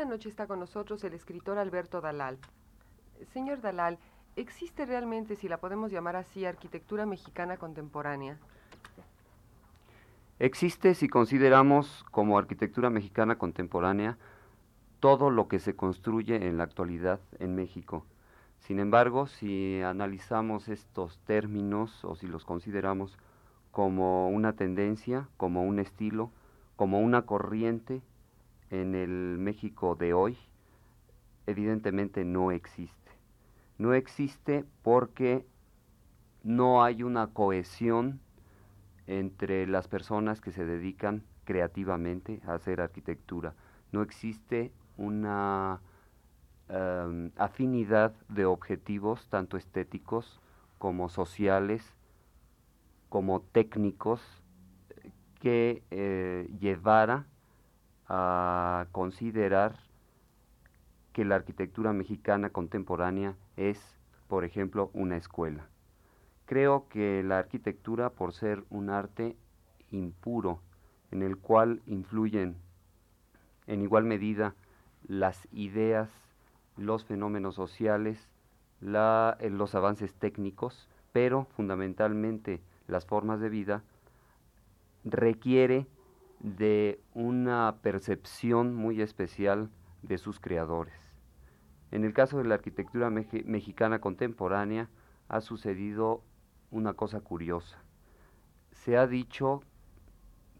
Esta noche está con nosotros el escritor Alberto Dalal. Señor Dalal, ¿existe realmente, si la podemos llamar así, arquitectura mexicana contemporánea? Existe si consideramos como arquitectura mexicana contemporánea todo lo que se construye en la actualidad en México. Sin embargo, si analizamos estos términos o si los consideramos como una tendencia, como un estilo, como una corriente en el México de hoy, evidentemente no existe. No existe porque no hay una cohesión entre las personas que se dedican creativamente a hacer arquitectura. No existe una em, afinidad de objetivos, tanto estéticos como sociales, como técnicos, que eh, llevara a considerar que la arquitectura mexicana contemporánea es, por ejemplo, una escuela. Creo que la arquitectura, por ser un arte impuro, en el cual influyen en igual medida las ideas, los fenómenos sociales, eh, los avances técnicos, pero fundamentalmente las formas de vida, requiere de una percepción muy especial de sus creadores. En el caso de la arquitectura mexicana contemporánea ha sucedido una cosa curiosa. Se ha dicho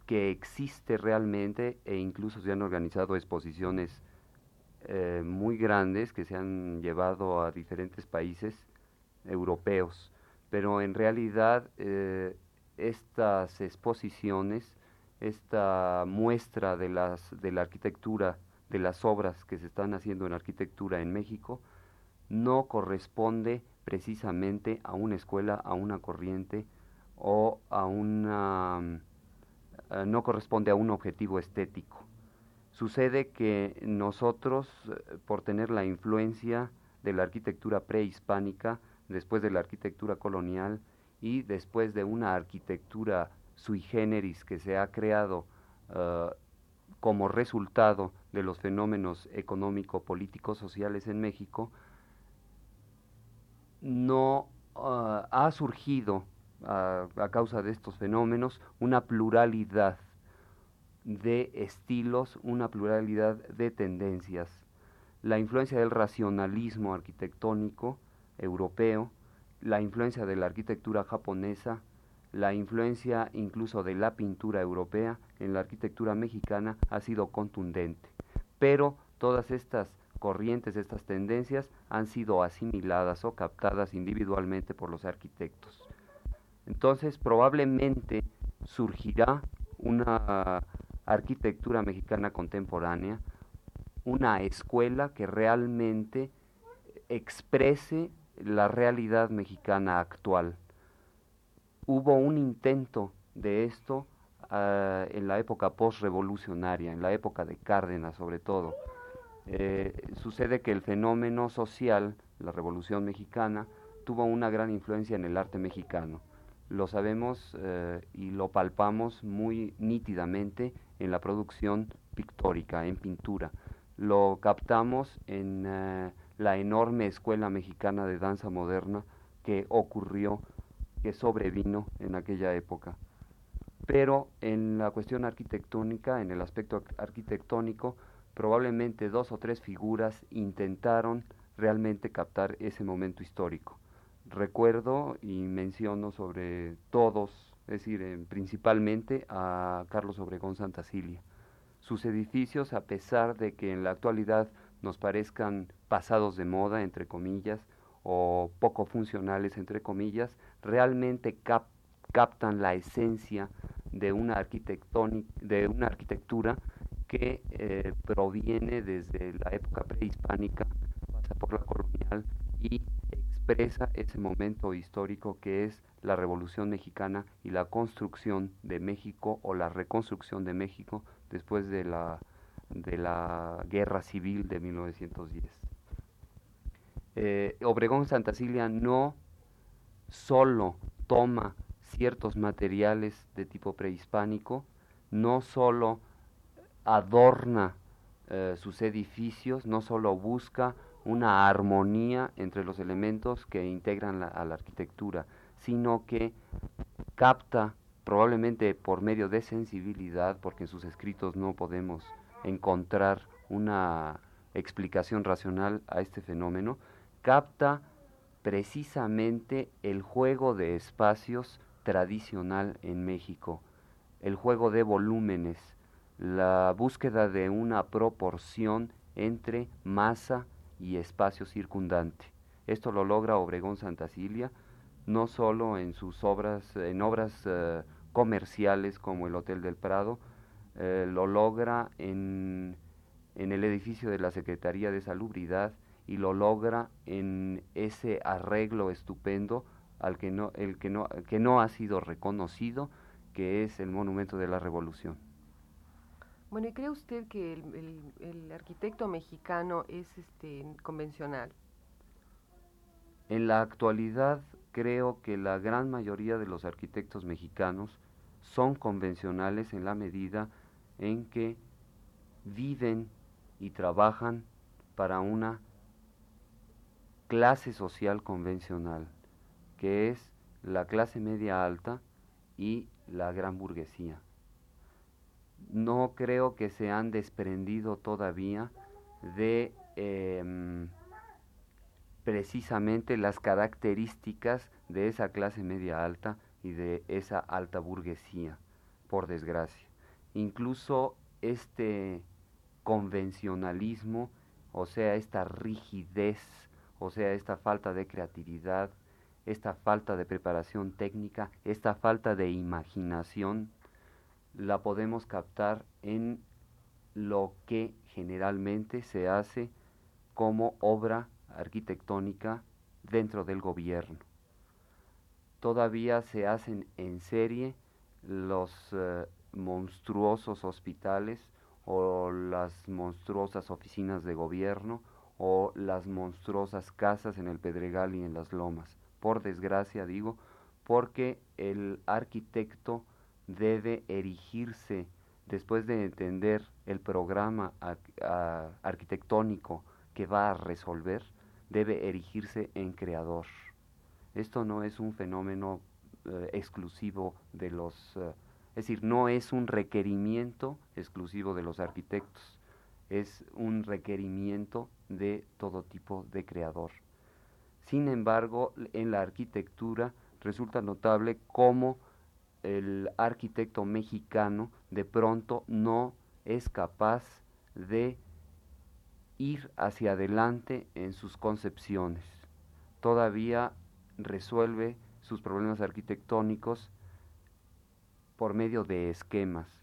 que existe realmente e incluso se han organizado exposiciones eh, muy grandes que se han llevado a diferentes países europeos, pero en realidad eh, estas exposiciones, esta muestra de, las, de la arquitectura, de las obras que se están haciendo en arquitectura en México, no corresponde precisamente a una escuela, a una corriente o a una... Eh, no corresponde a un objetivo estético. Sucede que nosotros, eh, por tener la influencia de la arquitectura prehispánica, después de la arquitectura colonial y después de una arquitectura sui generis que se ha creado eh, como resultado de los fenómenos económico-políticos sociales en México, no eh, ha surgido a causa de estos fenómenos una pluralidad de estilos, una pluralidad de tendencias. La influencia del racionalismo arquitectónico europeo, la influencia de la arquitectura japonesa, la influencia incluso de la pintura europea en la arquitectura mexicana ha sido contundente. Pero todas estas corrientes, estas tendencias han sido asimiladas o captadas individualmente por los arquitectos. Entonces probablemente surgirá una arquitectura mexicana contemporánea, una escuela que realmente exprese la realidad mexicana actual. Hubo un intento de esto ah, en la época postrevolucionaria, en la época de Cárdenas sobre todo. Eh, sucede que el fenómeno social, la Revolución Mexicana, tuvo una gran influencia en el arte mexicano. Lo sabemos eh, y lo palpamos muy nítidamente en la producción pictórica, en pintura. Lo captamos en eh, la enorme escuela mexicana de danza moderna que ocurrió, que sobrevino en aquella época. Pero en la cuestión arquitectónica, en el aspecto arquitectónico, probablemente dos o tres figuras intentaron realmente captar ese momento histórico. Recuerdo y menciono sobre todos es decir, principalmente a Carlos Obregón Santa Cilia. Sus edificios, a pesar de que en la actualidad nos parezcan pasados de moda, entre comillas, o poco funcionales, entre comillas, realmente captan la esencia de una, de una arquitectura que eh, proviene desde la época prehispánica, pasa por la colonial y expresa ese momento histórico que es la Revolución Mexicana y la construcción de México o la reconstrucción de México después de la, de la Guerra Civil de 1910. Eh, Obregón Santa Cilia no solo toma ciertos materiales de tipo prehispánico, no solo adorna eh, sus edificios, no solo busca una armonía entre los elementos que integran a la arquitectura, sino que capta probablemente por medio de sensibilidad, porque en sus escritos no podemos encontrar una explicación racional a este fenómeno, capta precisamente el juego de espacios tradicional en México, el juego de volúmenes, la búsqueda de una proporción entre masa y espacio circundante. Esto lo logra Obregón Santa Cilia, no solo en sus obras, en obras eh, comerciales como el Hotel del Prado, eh, lo logra en, en el edificio de la Secretaría de Salubridad y lo logra en ese arreglo estupendo al que no, el que no, que no ha sido reconocido, que es el Monumento de la Revolución. Bueno, ¿y cree usted que el, el, arquitecto mexicano es este convencional? En la actualidad creo que la gran mayoría de los arquitectos mexicanos son convencionales en la medida en que viven y trabajan para una clase social convencional, que es la clase media alta y la gran burguesía. No creo que se han desprendido todavía de em, precisamente las características de esa clase media alta y de esa alta burguesía, por desgracia. Incluso este convencionalismo, o sea, esta rigidez, o sea, esta falta de creatividad, esta falta de preparación técnica, esta falta de imaginación, la podemos captar en lo que generalmente se hace como obra arquitectónica dentro del gobierno. Todavía se hacen en serie los eh, monstruosos hospitales o las monstruosas oficinas de gobierno o las monstruosas casas en el Pedregal y en las Lomas. Por desgracia digo, porque el arquitecto debe erigirse después de entender el programa arquitectónico que va a resolver, debe erigirse en creador. Esto no es un fenómeno eh, exclusivo de los, eh, es decir, no es un requerimiento exclusivo de los arquitectos, es un requerimiento de todo tipo de creador. Sin embargo, en la arquitectura resulta notable cómo el arquitecto mexicano de pronto no es capaz de ir hacia adelante en sus concepciones. Todavía resuelve sus problemas arquitectónicos por medio de esquemas.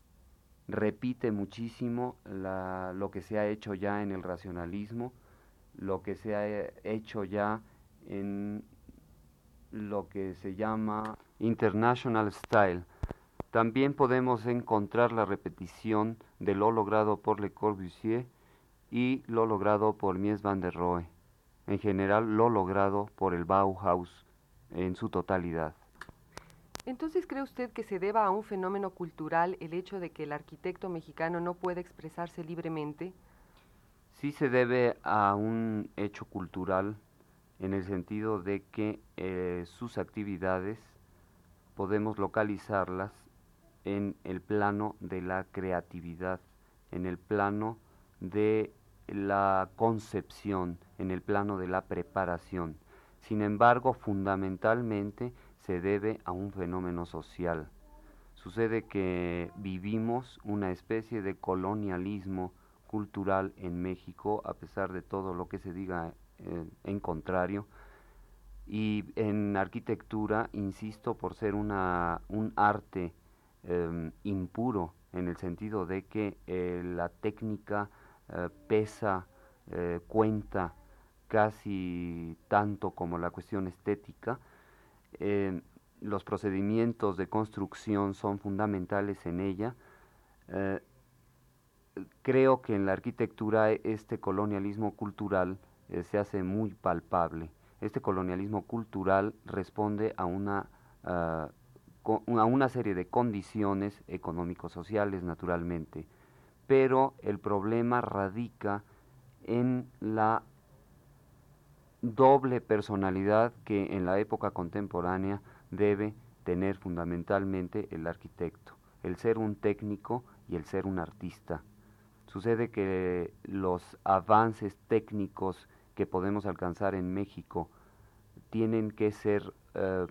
Repite muchísimo lo que se ha hecho ya en el racionalismo, lo que se ha hecho ya en lo que se llama International Style. También podemos encontrar la repetición de lo logrado por Le Corbusier y lo logrado por Mies van der Rohe, en general lo logrado por el Bauhaus en su totalidad. Entonces, ¿cree usted que se deba a un fenómeno cultural el hecho de que el arquitecto mexicano no puede expresarse libremente? Sí se debe a un hecho cultural en el sentido de que eh, sus actividades podemos localizarlas en el plano de la creatividad, en el plano de la concepción, en el plano de la preparación. Sin embargo, fundamentalmente se debe a un fenómeno social. Sucede que vivimos una especie de colonialismo cultural en México, a pesar de todo lo que se diga eh, en contrario, Y en arquitectura, insisto, por ser una, un arte em, impuro, en el sentido de que eh, la técnica eh, pesa, eh, cuenta casi tanto como la cuestión estética, em, los procedimientos de construcción son fundamentales en ella. creo que en la arquitectura este colonialismo cultural se hace muy palpable este colonialismo cultural responde a una, ah, a una serie de condiciones económico-sociales, naturalmente, pero el problema radica en la doble personalidad que en la época contemporánea debe tener fundamentalmente el arquitecto, el ser un técnico y el ser un artista. Sucede que los avances técnicos que podemos alcanzar en México tienen que ser eh,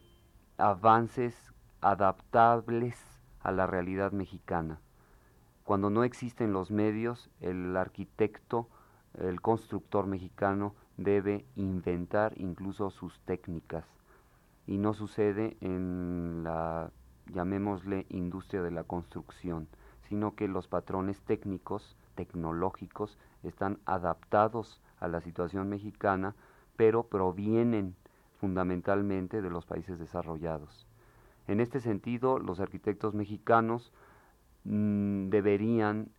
avances adaptables a la realidad mexicana. Cuando no existen los medios, el arquitecto, el constructor mexicano debe inventar incluso sus técnicas. Y no sucede en la, llamémosle, industria de la construcción, sino que los patrones técnicos, tecnológicos, están adaptados a la situación mexicana, pero provienen fundamentalmente de los países desarrollados. En este sentido, los arquitectos mexicanos mm, deberían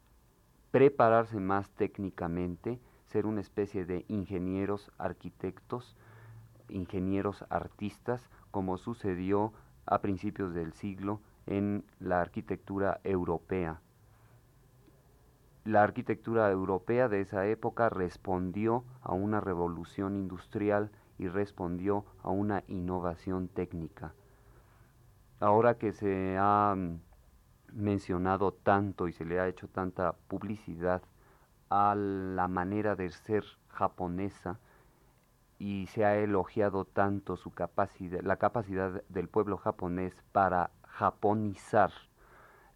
prepararse más técnicamente, ser una especie de ingenieros arquitectos, ingenieros artistas, como sucedió a principios del siglo en la arquitectura europea la arquitectura europea de esa época respondió a una revolución industrial y respondió a una innovación técnica. Ahora que se ha mencionado tanto y se le ha hecho tanta publicidad a la manera de ser japonesa y se ha elogiado tanto su capacidad, la capacidad del pueblo japonés para japonizar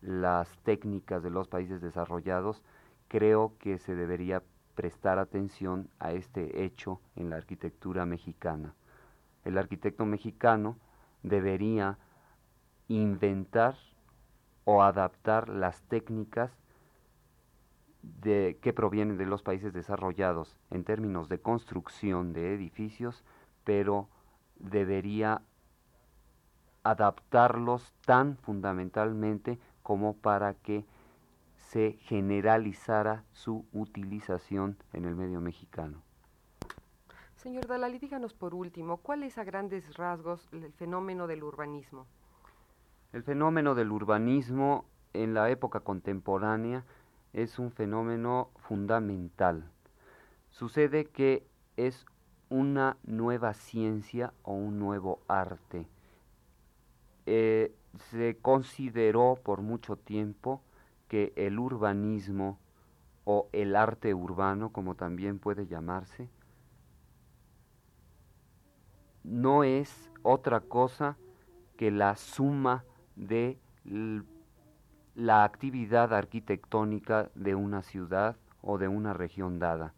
las técnicas de los países desarrollados, creo que se debería prestar atención a este hecho en la arquitectura mexicana. El arquitecto mexicano debería inventar o adaptar las técnicas de, que provienen de los países desarrollados en términos de construcción de edificios, pero debería adaptarlos tan fundamentalmente como para que se generalizara su utilización en el medio mexicano. Señor Dalali, díganos por último, ¿cuál es a grandes rasgos el fenómeno del urbanismo? El fenómeno del urbanismo en la época contemporánea es un fenómeno fundamental. Sucede que es una nueva ciencia o un nuevo arte. Eh, se consideró por mucho tiempo que el urbanismo o el arte urbano, como también puede llamarse, no es otra cosa que la suma de la actividad arquitectónica de una ciudad o de una región dada.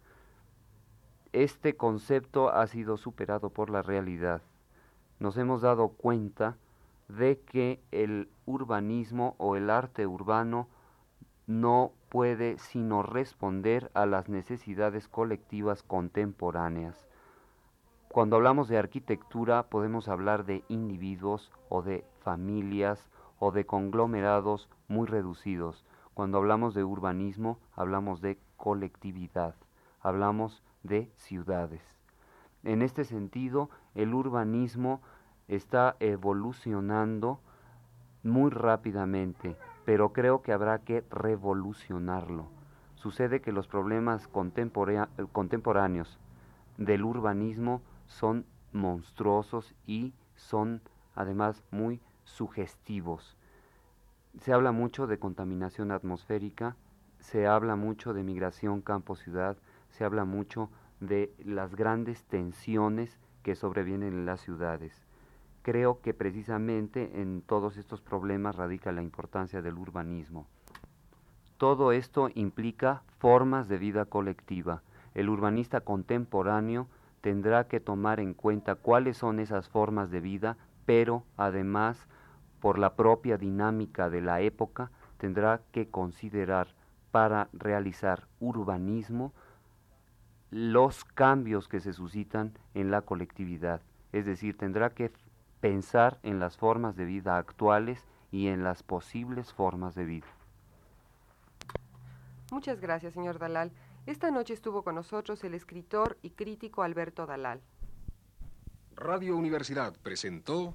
Este concepto ha sido superado por la realidad. Nos hemos dado cuenta de que el urbanismo o el arte urbano no puede sino responder a las necesidades colectivas contemporáneas. Cuando hablamos de arquitectura podemos hablar de individuos o de familias o de conglomerados muy reducidos. Cuando hablamos de urbanismo hablamos de colectividad, hablamos de ciudades. En este sentido, el urbanismo está evolucionando muy rápidamente pero creo que habrá que revolucionarlo. Sucede que los problemas contemporáneos del urbanismo son monstruosos y son además muy sugestivos. Se habla mucho de contaminación atmosférica, se habla mucho de migración campo-ciudad, se habla mucho de las grandes tensiones que sobrevienen en las ciudades creo que precisamente en todos estos problemas radica la importancia del urbanismo. Todo esto implica formas de vida colectiva. El urbanista contemporáneo tendrá que tomar en cuenta cuáles son esas formas de vida, pero además, por la propia dinámica de la época, tendrá que considerar para realizar urbanismo los cambios que se suscitan en la colectividad. Es decir, tendrá que pensar en las formas de vida actuales y en las posibles formas de vida. Muchas gracias, señor Dalal. Esta noche estuvo con nosotros el escritor y crítico Alberto Dalal. Radio Universidad presentó